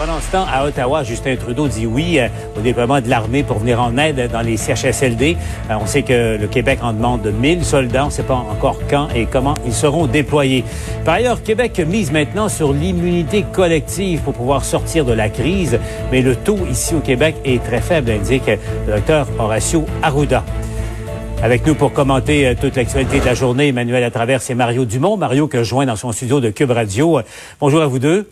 Pendant ce temps, à Ottawa, Justin Trudeau dit oui euh, au déploiement de l'armée pour venir en aide dans les CHSLD. Euh, on sait que le Québec en demande 1000 soldats. On ne sait pas encore quand et comment ils seront déployés. Par ailleurs, Québec mise maintenant sur l'immunité collective pour pouvoir sortir de la crise. Mais le taux ici au Québec est très faible, indique le docteur Horacio Arruda. Avec nous pour commenter euh, toute l'actualité de la journée, Emmanuel à travers c'est Mario Dumont. Mario que je joins dans son studio de Cube Radio. Bonjour à vous deux.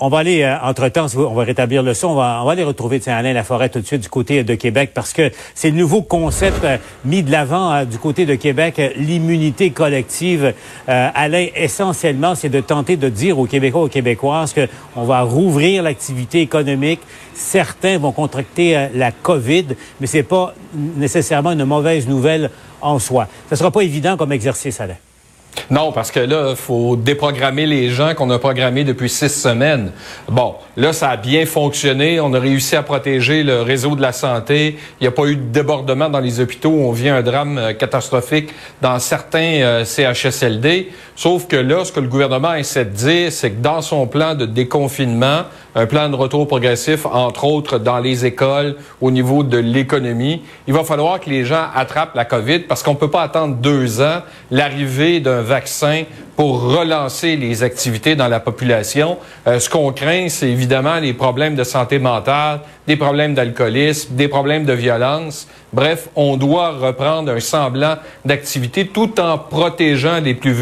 On va aller, euh, entre-temps, on va rétablir le son, on va, on va aller retrouver Alain Laforêt tout de suite du côté de Québec parce que c'est le nouveau concept euh, mis de l'avant euh, du côté de Québec, l'immunité collective. Alain, essentiellement, c'est de tenter de dire aux Québécois, aux Québécoises qu'on va rouvrir l'activité économique. Certains vont contracter la COVID, mais c'est pas nécessairement une mauvaise nouvelle en soi. Ce sera pas évident comme exercice, Alain. Non, parce que là, faut déprogrammer les gens qu'on a programmés depuis six semaines. Bon, là, ça a bien fonctionné. On a réussi à protéger le réseau de la santé. Il n'y a pas eu de débordement dans les hôpitaux. On vit un drame euh, catastrophique dans certains euh, CHSLD. Sauf que là, ce que le gouvernement essaie de dire, c'est que dans son plan de déconfinement, un plan de retour progressif, entre autres dans les écoles, au niveau de l'économie, il va falloir que les gens attrapent la COVID parce qu'on ne peut pas attendre deux ans l'arrivée d'un vaccin pour relancer les activités dans la population. Euh, ce qu'on craint, c'est évidemment les problèmes de santé mentale, des problèmes d'alcoolisme, des problèmes de violence. Bref, on doit reprendre un semblant d'activité tout en protégeant les plus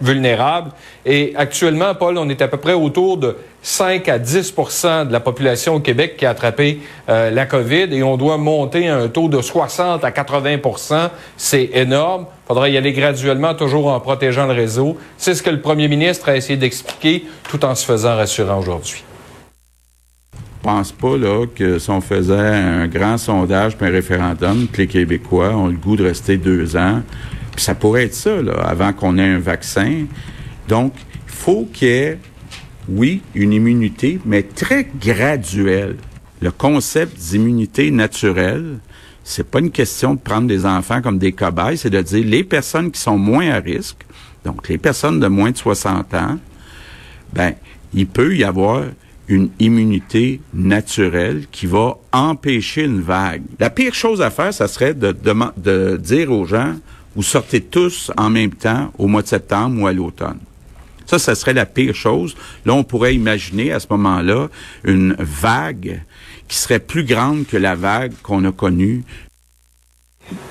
vulnérables. Et actuellement, Paul, on est à peu près autour de 5 à 10% de la population au Québec qui a attrapé euh, la COVID et on doit monter à un taux de 60 à 80% C'est énorme. Il faudra y aller graduellement, toujours en protégeant le réseau. C'est ce que le premier ministre a essayé d'expliquer tout en se faisant rassurant aujourd'hui. Je pense pas là, que si on faisait un grand sondage puis un référendum, que les Québécois ont le goût de rester deux ans, puis ça pourrait être ça, avant qu'on ait un vaccin. Donc, il faut qu'il y ait oui, une immunité, mais très graduelle. Le concept d'immunité naturelle, c'est pas une question de prendre des enfants comme des cobayes, c'est de dire les personnes qui sont moins à risque, donc les personnes de moins de 60 ans, ben, il peut y avoir une immunité naturelle qui va empêcher une vague. La pire chose à faire, ça serait de, de dire aux gens, vous sortez tous en même temps au mois de septembre ou à l'automne. Ça, ça serait la pire chose. Là, on pourrait imaginer à ce moment-là une vague qui serait plus grande que la vague qu'on a connue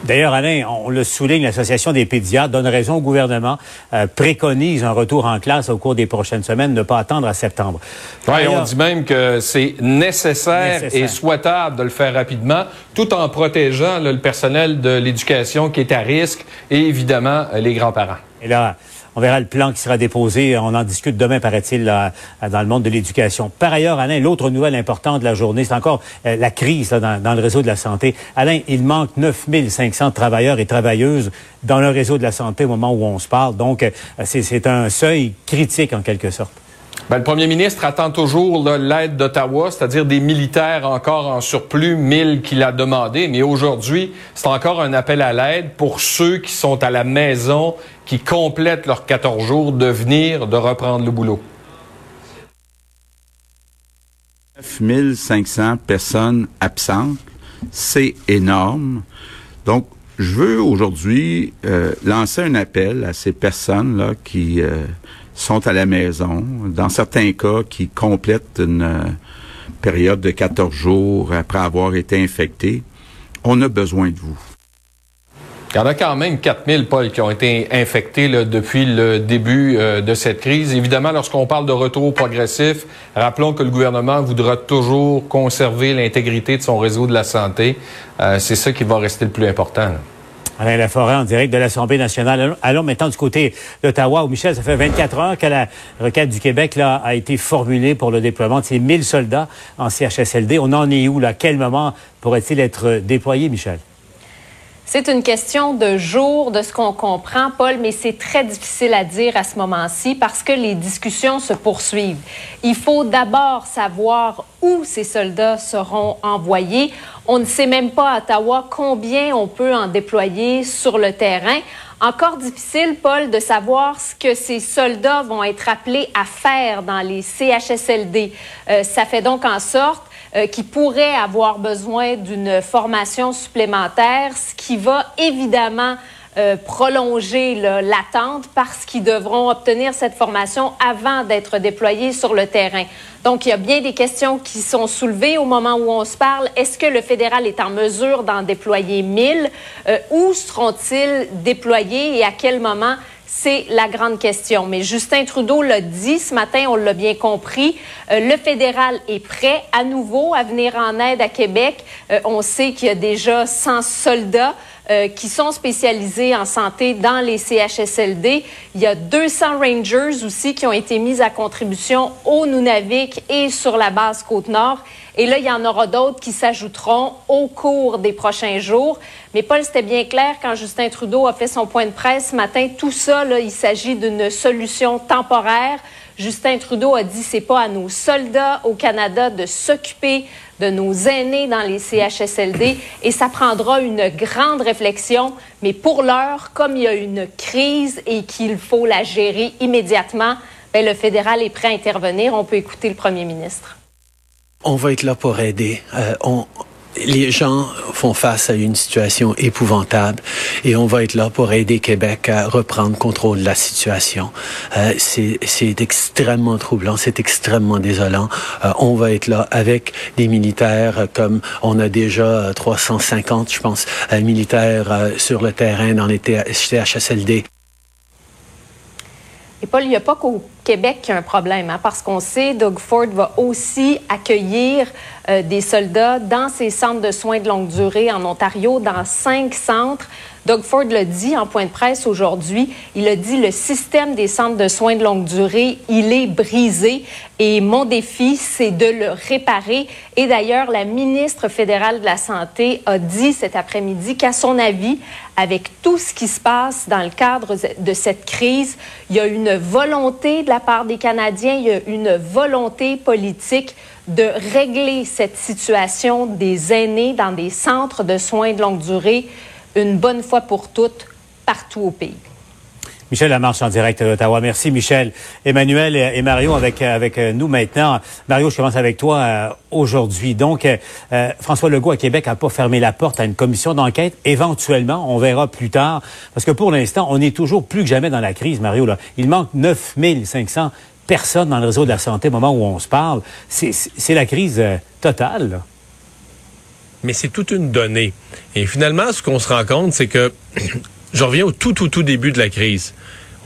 D'ailleurs, Alain, on le souligne, l'Association des pédiatres donne raison au gouvernement, euh, préconise un retour en classe au cours des prochaines semaines, ne pas attendre à septembre. Oui, on dit même que c'est nécessaire, et souhaitable de le faire rapidement, tout en protégeant le personnel de l'éducation qui est à risque et évidemment les grands-parents. Et là, on verra le plan qui sera déposé. On en discute demain, paraît-il, dans le monde de l'éducation. Par ailleurs, Alain, l'autre nouvelle importante de la journée, c'est encore euh, la crise dans, le réseau de la santé. Alain, il manque 9500 travailleurs et travailleuses dans le réseau de la santé au moment où on se parle. Donc, euh, c'est un seuil critique en quelque sorte. Ben, le premier ministre attend toujours l'aide d'Ottawa, c'est-à-dire des militaires encore en surplus, 1000 qu'il a demandé. Mais aujourd'hui, c'est encore un appel à l'aide pour ceux qui sont à la maison, qui complètent leurs 14 jours, de venir, de reprendre le boulot. 9500 personnes absentes, c'est énorme. Donc, je veux aujourd'hui euh, lancer un appel à ces personnes-là qui euh, sont à la maison, dans certains cas qui complètent une euh, période de 14 jours après avoir été infectés. On a besoin de vous. Il y en a quand même 4000, Paul, qui ont été infectés depuis le début euh, de cette crise. Évidemment, lorsqu'on parle de retour progressif, rappelons que le gouvernement voudra toujours conserver l'intégrité de son réseau de la santé. Euh, c'est ça qui va rester le plus important. Alain Laforêt en direct de l'Assemblée nationale. Allons maintenant du côté d'Ottawa où, Michel, ça fait 24 heures que la requête du Québec là, a été formulée pour le déploiement de ces 1000 soldats en CHSLD. On en est où? Là? À quel moment pourrait-il être déployé, Michel? C'est une question de jour, de ce qu'on comprend, Paul, mais c'est très difficile à dire à ce moment-ci parce que les discussions se poursuivent. Il faut d'abord savoir où ces soldats seront envoyés. On ne sait même pas à Ottawa combien on peut en déployer sur le terrain. Encore difficile, Paul, de savoir ce que ces soldats vont être appelés à faire dans les CHSLD. Euh, ça fait donc en sorte euh, qui pourraient avoir besoin d'une formation supplémentaire, ce qui va évidemment euh, prolonger l'attente parce qu'ils devront obtenir cette formation avant d'être déployés sur le terrain. Donc, il y a bien des questions qui sont soulevées au moment où on se parle. Est-ce que le fédéral est en mesure d'en déployer 1000? Euh, où seront-ils déployés et à quel moment? C'est la grande question. Mais Justin Trudeau l'a dit ce matin, on l'a bien compris. Euh, le fédéral est prêt à nouveau à venir en aide à Québec. Euh, on sait qu'il y a déjà 100 soldats. Euh, qui sont spécialisés en santé dans les CHSLD. Il y a 200 Rangers aussi qui ont été mis à contribution au Nunavik et sur la base Côte-Nord. Et là, il y en aura d'autres qui s'ajouteront au cours des prochains jours. Mais Paul, c'était bien clair quand Justin Trudeau a fait son point de presse ce matin. Tout ça, là, il s'agit d'une solution temporaire. Justin Trudeau a dit c'est pas à nos soldats au Canada de s'occuper de nos aînés dans les CHSLD et ça prendra une grande réflexion. Mais pour l'heure, comme il y a une crise et qu'il faut la gérer immédiatement, bien, le fédéral est prêt à intervenir. On peut écouter le premier ministre. On va être là pour aider. Euh, les gens font face à une situation épouvantable et on va être là pour aider Québec à reprendre contrôle de la situation. Euh, c'est extrêmement troublant, c'est extrêmement désolant. Euh, on va être là avec des militaires comme on a déjà 350, je pense, euh, militaires euh, sur le terrain dans les CHSLD. Et Paul, il n'y a pas qu'au Québec qu'il y a un problème, hein, parce qu'on sait, Doug Ford va aussi accueillir euh, des soldats dans ses centres de soins de longue durée en Ontario, dans cinq centres. Doug Ford l'a dit en point de presse aujourd'hui. Il a dit le système des centres de soins de longue durée, il est brisé et mon défi, c'est de le réparer. Et d'ailleurs, la ministre fédérale de la Santé a dit cet après-midi qu'à son avis, avec tout ce qui se passe dans le cadre de cette crise, il y a une volonté de la part des Canadiens, il y a une volonté politique de régler cette situation des aînés dans des centres de soins de longue durée une bonne fois pour toutes partout au pays. Michel Lamarche en direct d'Ottawa. Merci Michel. Emmanuel et Mario avec avec nous maintenant. Mario, je commence avec toi euh, aujourd'hui. Donc euh, François Legault à Québec a pas fermé la porte à une commission d'enquête. Éventuellement, on verra plus tard parce que pour l'instant, on est toujours plus que jamais dans la crise Mario. Il manque 9500 personnes dans le réseau de la santé au moment où on se parle. C'est la crise euh, totale. Mais c'est toute une donnée. Et finalement, ce qu'on se rend compte, c'est que, je reviens au tout, tout, tout début de la crise.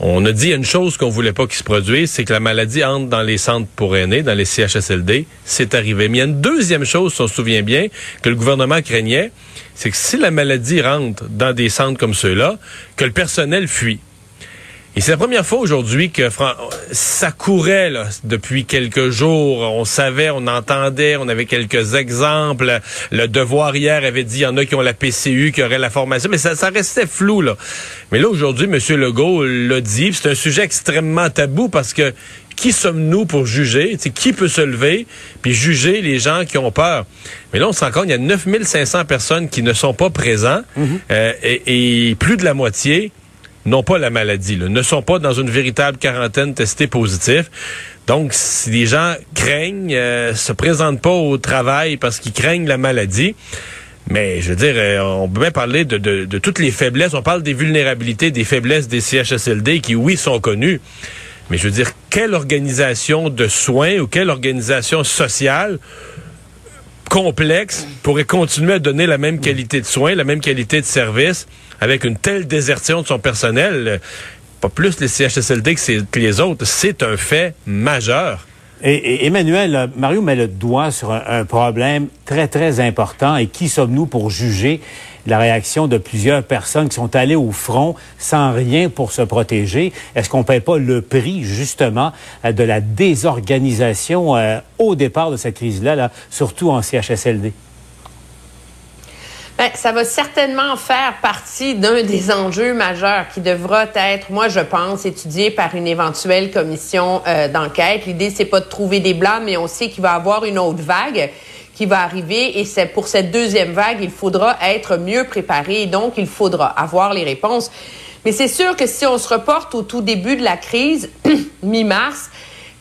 On a dit une chose qu'on voulait pas qu'il se produise, c'est que la maladie entre dans les centres pour aînés, dans les CHSLD. C'est arrivé. Mais il y a une deuxième chose, si on se souvient bien, que le gouvernement craignait, c'est que si la maladie rentre dans des centres comme ceux-là, que le personnel fuit. Et c'est la première fois aujourd'hui que ça courait là, depuis quelques jours. On savait, on entendait, on avait quelques exemples. Le devoir hier avait dit, il y en a qui ont la PCU, qui auraient la formation, mais ça, ça restait flou. Là. Mais là, aujourd'hui, M. Legault l'a dit, c'est un sujet extrêmement tabou parce que qui sommes-nous pour juger? qui peut se lever puis juger les gens qui ont peur? Mais là, on se rend compte, il y a 9500 personnes qui ne sont pas présents mm-hmm. euh, et, et plus de la moitié n'ont pas la maladie, ne sont pas dans une véritable quarantaine testée positif. Donc, si les gens craignent, euh, se présentent pas au travail parce qu'ils craignent la maladie, mais je veux dire, euh, on peut même parler de, de, toutes les faiblesses. On parle des vulnérabilités, des faiblesses des CHSLD qui, oui, sont connues. Mais je veux dire, quelle organisation de soins ou quelle organisation sociale complexe pourrait continuer à donner la même qualité de soins, la même qualité de service avec une telle désertion de son personnel, pas plus les CHSLD que, les autres, c'est un fait majeur. Et, Emmanuel, Mario met le doigt sur un, problème très, très important. Et qui sommes-nous pour juger la réaction de plusieurs personnes qui sont allées au front sans rien pour se protéger? Est-ce qu'on ne paie pas le prix, justement, euh, de la désorganisation euh, au départ de cette crise-là, là, surtout en CHSLD? Ben, ça va certainement faire partie d'un des enjeux majeurs qui devra être, moi je pense, étudié par une éventuelle commission euh, d'enquête. L'idée, c'est pas de trouver des blancs, mais on sait qu'il va y avoir une autre vague qui va arriver et c'est pour cette deuxième vague, il faudra être mieux préparé et donc il faudra avoir les réponses. Mais c'est sûr que si on se reporte au tout début de la crise, mi-mars,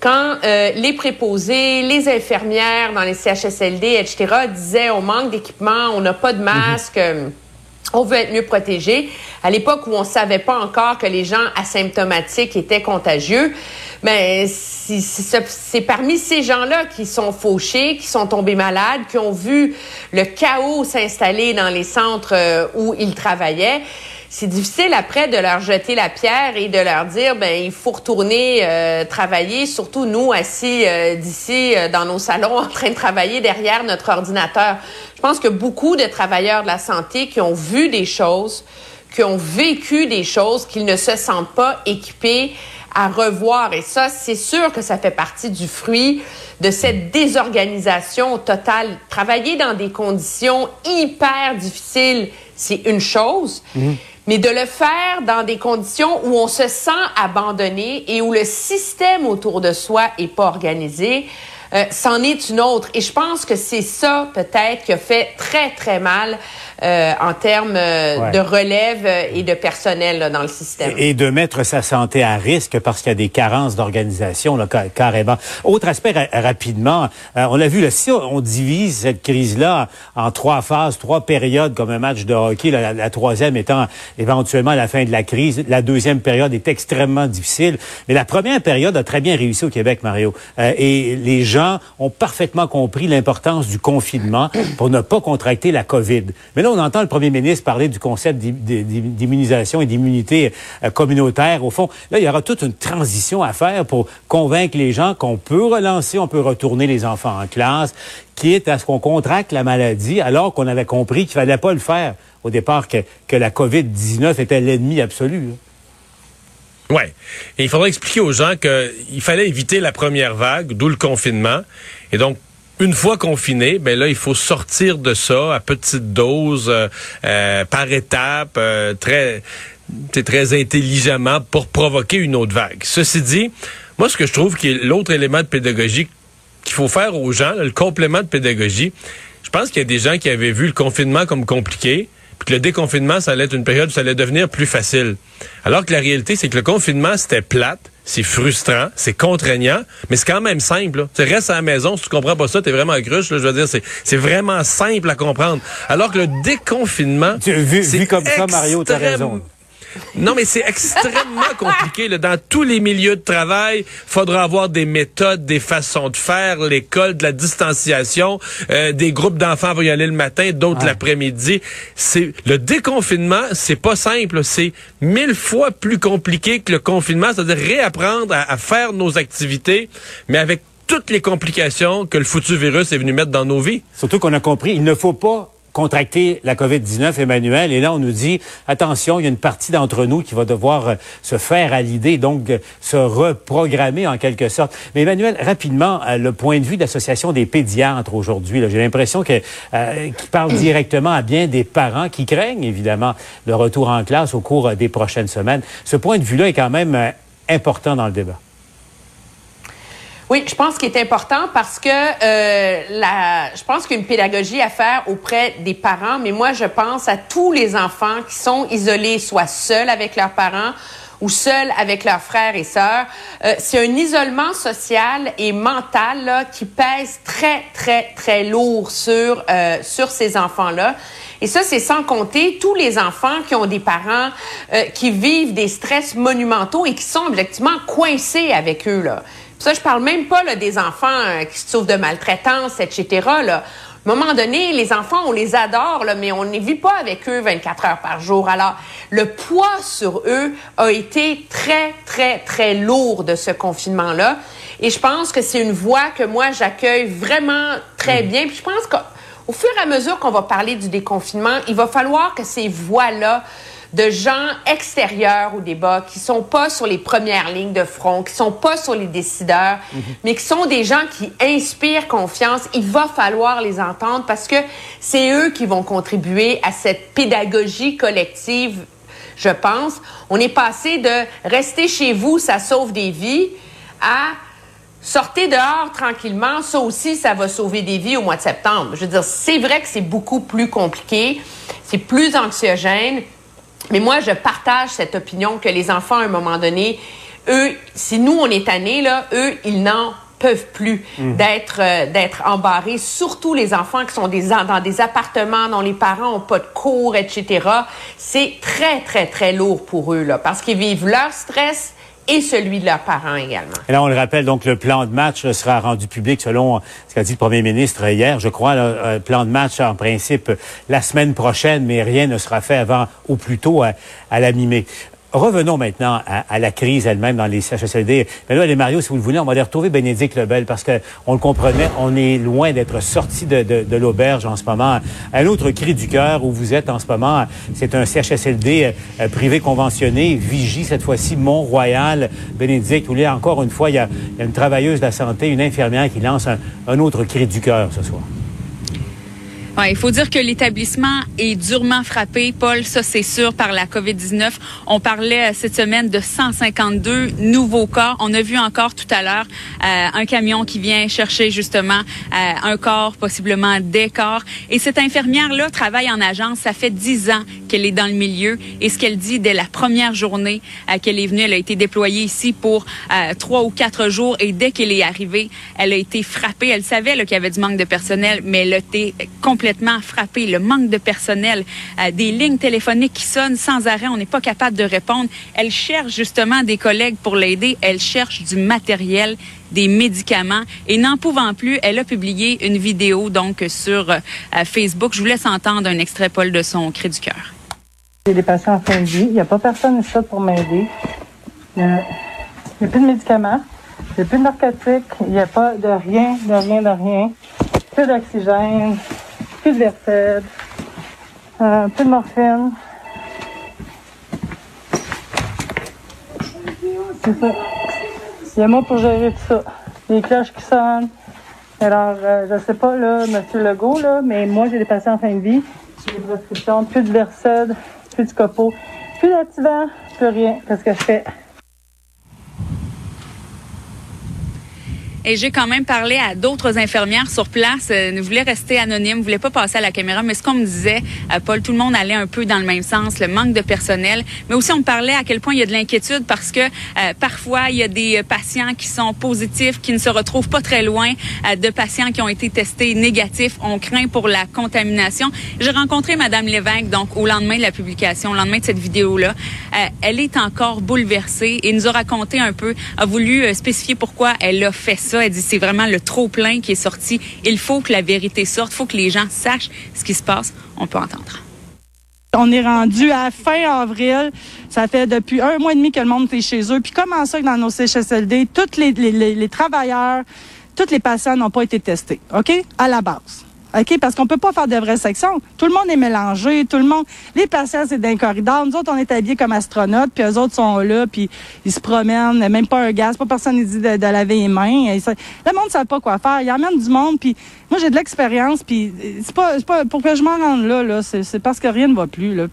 quand euh, les préposés, les infirmières dans les CHSLD, etc., disaient on manque d'équipement, on n'a pas de masque. Euh, on veut être mieux protégé. À l'époque où on savait pas encore que les gens asymptomatiques étaient contagieux, mais c'est parmi ces gens-là qui sont fauchés, qui sont tombés malades, qui ont vu le chaos s'installer dans les centres euh, où ils travaillaient c'est difficile après de leur jeter la pierre et de leur dire ben il faut retourner euh, travailler, surtout nous assis euh, d'ici euh, dans nos salons en train de travailler derrière notre ordinateur. Je pense que beaucoup de travailleurs de la santé qui ont vu des choses, qui ont vécu des choses, qu'ils ne se sentent pas équipés à revoir. Et ça, c'est sûr que ça fait partie du fruit de cette désorganisation totale. Travailler dans des conditions hyper difficiles, c'est une chose. Mhm. Mais de le faire dans des conditions où on se sent abandonné et où le système autour de soi est pas organisé, euh, c'en est une autre. Et je pense que c'est ça peut-être qui a fait très très mal euh, en termes euh, de relève euh, et de personnel dans le système. Et, de mettre sa santé à risque parce qu'il y a des carences d'organisation, là, carrément. Autre aspect rapidement, on l'a vu, là, si on divise cette crise-là en trois phases, trois périodes comme un match de hockey, la, troisième étant éventuellement la fin de la crise, la deuxième période est extrêmement difficile, mais la première période a très bien réussi au Québec, Mario. et les gens ont parfaitement compris l'importance du confinement pour ne pas contracter la COVID. Mais là, on entend le premier ministre parler du concept d'immunisation et d'immunité euh, communautaire. Au fond, là, il y aura toute une transition à faire pour convaincre les gens qu'on peut relancer, on peut retourner les enfants en classe, qui est à ce qu'on contracte la maladie, alors qu'on avait compris qu'il fallait pas le faire au départ, que, que la COVID-19 était l'ennemi absolu. Oui. Et il faudrait expliquer aux gens qu'il fallait éviter la première vague, d'où le confinement. Et donc, une fois confiné, ben là, il faut sortir de ça à petite dose, euh, euh, par étapes, euh, très, très intelligemment pour provoquer une autre vague. Ceci dit, moi, ce que je trouve qui est l'autre élément de pédagogie qu'il faut faire aux gens, le complément de pédagogie, je pense qu'il y a des gens qui avaient vu le confinement comme compliqué, puis que le déconfinement, ça allait être une période où ça allait devenir plus facile. Alors que la réalité, c'est que le confinement, c'était plate, c'est frustrant, c'est contraignant, mais c'est quand même simple. Tu restes à la maison, si tu comprends pas ça, t'es vraiment gruche. je veux dire, c'est vraiment simple à comprendre. Alors que le déconfinement, vu, vu comme ça, Mario, t'as raison. Non, mais c'est extrêmement compliqué. Là. Dans tous les milieux de travail, faudra avoir des méthodes, des façons de faire, l'école, de la distanciation, euh, des groupes d'enfants vont y aller le matin, d'autres l'après-midi. C'est le déconfinement, c'est pas simple. C'est mille fois plus compliqué que le confinement, c'est-à-dire réapprendre à, à faire nos activités, mais avec toutes les complications que le foutu virus est venu mettre dans nos vies. Surtout qu'on a compris, il ne faut pas contracter la COVID-19, Emmanuel. Et là, on nous dit, attention, il y a une partie d'entre nous qui va devoir euh, se faire à l'idée, donc euh, se reprogrammer en quelque sorte. Mais Emmanuel, rapidement, euh, le point de vue de l'Association des pédiatres aujourd'hui, j'ai l'impression que qu'il parle directement à bien des parents qui craignent évidemment le retour en classe au cours des prochaines semaines. Ce point de vue-là est quand même important dans le débat. Oui, je pense qu'il est important parce que euh, la, je pense qu'une pédagogie à faire auprès des parents, mais moi je pense à tous les enfants qui sont isolés, soit seuls avec leurs parents ou seuls avec leurs frères et sœurs. Euh, c'est un isolement social et mental là, qui pèse très très très lourd sur euh, sur ces enfants-là. Et ça, c'est sans compter tous les enfants qui ont des parents euh, qui vivent des stress monumentaux et qui sont objectivement coincés avec eux là. Ça, je parle même pas là, des enfants euh, qui souffrent de maltraitance, etc. Là. À un moment donné, les enfants, on les adore, là, mais on ne vit pas avec eux 24 heures par jour. Alors, le poids sur eux a été très, très, très lourd de ce confinement-là. Et je pense que c'est une voie que moi, j'accueille vraiment très mm. bien. Puis je pense qu'au fur et à mesure qu'on va parler du déconfinement, il va falloir que ces voix-là de gens extérieurs au débat, qui sont pas sur les premières lignes de front, qui sont pas sur les décideurs, mhm. mais qui sont des gens qui inspirent confiance. Il va falloir les entendre parce que c'est eux qui vont contribuer à cette pédagogie collective, je pense. On est passé de rester chez vous, ça sauve des vies, à sortez dehors tranquillement, ça aussi, ça va sauver des vies au mois de septembre. Je veux dire, c'est vrai que c'est beaucoup plus compliqué, c'est plus anxiogène, mais moi, je partage cette opinion que les enfants, à un moment donné, eux, si nous, on est tannés, là, eux, ils n'en peuvent plus mhm. d'être euh, d'être embarrés, surtout les enfants qui sont des, dans des appartements dont les parents ont pas de cours, etc. C'est très, très, très lourd pour eux, là, parce qu'ils vivent leur stress, et celui de leurs parents également. On le rappelle, donc le plan de match sera rendu public selon ce qu'a dit le premier ministre hier. Je crois, le euh, plan de match en principe la semaine prochaine, mais rien ne sera fait avant ou plus tôt à, à la mi-mai. Revenons maintenant à, la crise elle-même dans les CHSLD. Mais là, les Mario, si vous le voulez, on va aller retrouver Bénédicte Lebel parce que on le comprenait, on est loin d'être sorti de, l'auberge en ce moment. Un autre cri du cœur où vous êtes en ce moment, c'est un CHSLD euh, privé conventionné, Vigie cette fois-ci Mont-Royal. Bénédicte, voulez encore une fois, il y, a, une travailleuse de la santé, une infirmière qui lance un autre cri du cœur ce soir il faut dire que l'établissement est durement frappé, Paul, ça c'est sûr, par la COVID-19. On parlait euh, cette semaine de 152 nouveaux corps. On a vu encore tout à l'heure euh, un camion qui vient chercher justement euh, un corps, possiblement des corps. Et cette infirmière-là travaille en agence. Ça fait dix ans qu'elle est dans le milieu. Et ce qu'elle dit dès la première journée qu'elle est venue, elle a été déployée ici pour trois ou quatre jours. Et dès qu'elle est arrivée, elle a été frappée. Elle savait qu'il y avait du manque de personnel, mais elle était complètement complètement frappé. Le manque de personnel, euh, des lignes téléphoniques qui sonnent sans arrêt, on n'est pas capable de répondre. Elle cherche justement des collègues pour l'aider. Elle cherche du matériel des médicaments et n'en pouvant plus, elle a publié une vidéo donc sur euh, Facebook. Je vous laisse entendre un extrait, Paul, de son cri du cœur. J'ai des patients en fin de vie. Il n'y a pas personne ici pour m'aider. Il n'y a, plus de médicaments. Il n'y a plus de narcotiques. Il n'y a pas de rien, de rien, de rien. Plus d'oxygène plus de Versed, un peu de morphine. C'est ça. Il y a moi pour gérer tout ça. Les cloches qui sonnent. Alors, euh, je sais pas, là, M. Legault, là, mais moi, j'ai des patients en fin de vie. J'ai des prescriptions, plus de Versed, plus de copeaux, plus d'activant, plus rien. Qu'est-ce que je fais? Et j'ai quand même parlé à d'autres infirmières sur place, euh, ne voulaient rester anonymes, ne voulaient pas passer à la caméra. Mais ce qu'on me disait, euh, Paul, tout le monde allait un peu dans le même sens, le manque de personnel. Mais aussi, on me parlait à quel point il y a de l'inquiétude parce que euh, parfois, il y a des patients qui sont positifs, qui ne se retrouvent pas très loin de patients qui ont été testés négatifs. On craint pour la contamination. J'ai rencontré Madame Lévesque, donc au lendemain de la publication, au lendemain de cette vidéo-là. elle est encore bouleversée et nous a raconté un peu, a voulu spécifier pourquoi elle a fait ça elle dit c'est vraiment le trop plein qui est sorti. Il faut que la vérité sorte. Il faut que les gens sachent ce qui se passe. On peut entendre. On est rendu à fin avril. Ça fait depuis un mois et demi que le monde est chez eux. Puis comment ça que dans nos CHSLD, tous les, les travailleurs, tous les patients n'ont pas été testés, OK? À la base. OK? Parce qu'on peut pas faire de vraies sections. Tout le monde est mélangé, tout le monde. Les patients, c'est d'un corridor. Nous autres, on est habillés comme astronautes, puis eux autres sont là, puis ils se promènent, même pas un gaz, pas personne ne dit de, laver les mains. le monde ne sait pas quoi faire. Il emmène du monde, puis moi, j'ai de l'expérience, puis c'est pas, pas pour que je m'en rende là, là c'est parce que rien ne va plus, là.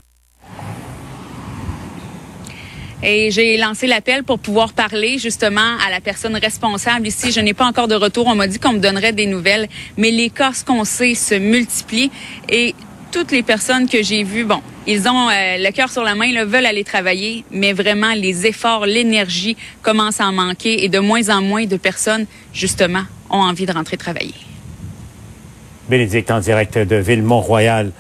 Et j'ai lancé l'appel pour pouvoir parler justement à la personne responsable ici. Je n'ai pas encore de retour. On m'a dit qu'on me donnerait des nouvelles, mais les cas, ce qu'on sait, se multiplient et toutes les personnes que j'ai vues, bon, ils ont euh, le cœur sur la main, ils veulent aller travailler, mais vraiment les efforts, l'énergie commencent à en manquer et de moins en moins de personnes, justement, ont envie de rentrer travailler. Bénédicte en direct de Ville-Mont-Royal.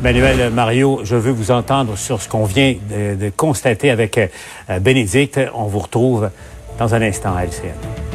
Manuel Mario, je veux vous entendre sur ce qu'on vient de, constater avec euh, Bénédicte. On vous retrouve dans un instant à LCN.